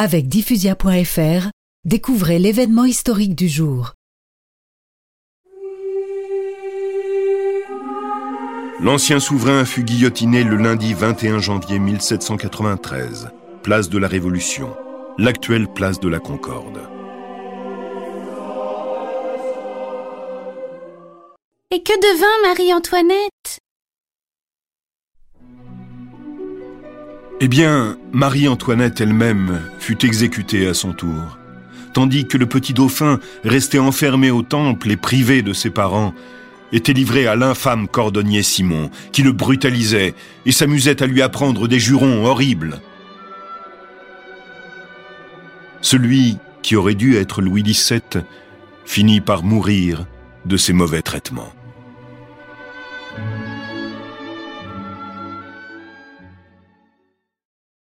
Avec diffusia.fr, découvrez l'événement historique du jour. L'ancien souverain fut guillotiné le lundi 21 janvier 1793, place de la Révolution, l'actuelle place de la Concorde. Et que devint Marie-Antoinette? Eh bien, Marie-Antoinette elle-même fut exécutée à son tour, tandis que le petit dauphin, resté enfermé au temple et privé de ses parents, était livré à l'infâme cordonnier Simon, qui le brutalisait et s'amusait à lui apprendre des jurons horribles. Celui qui aurait dû être Louis XVII finit par mourir de ses mauvais traitements.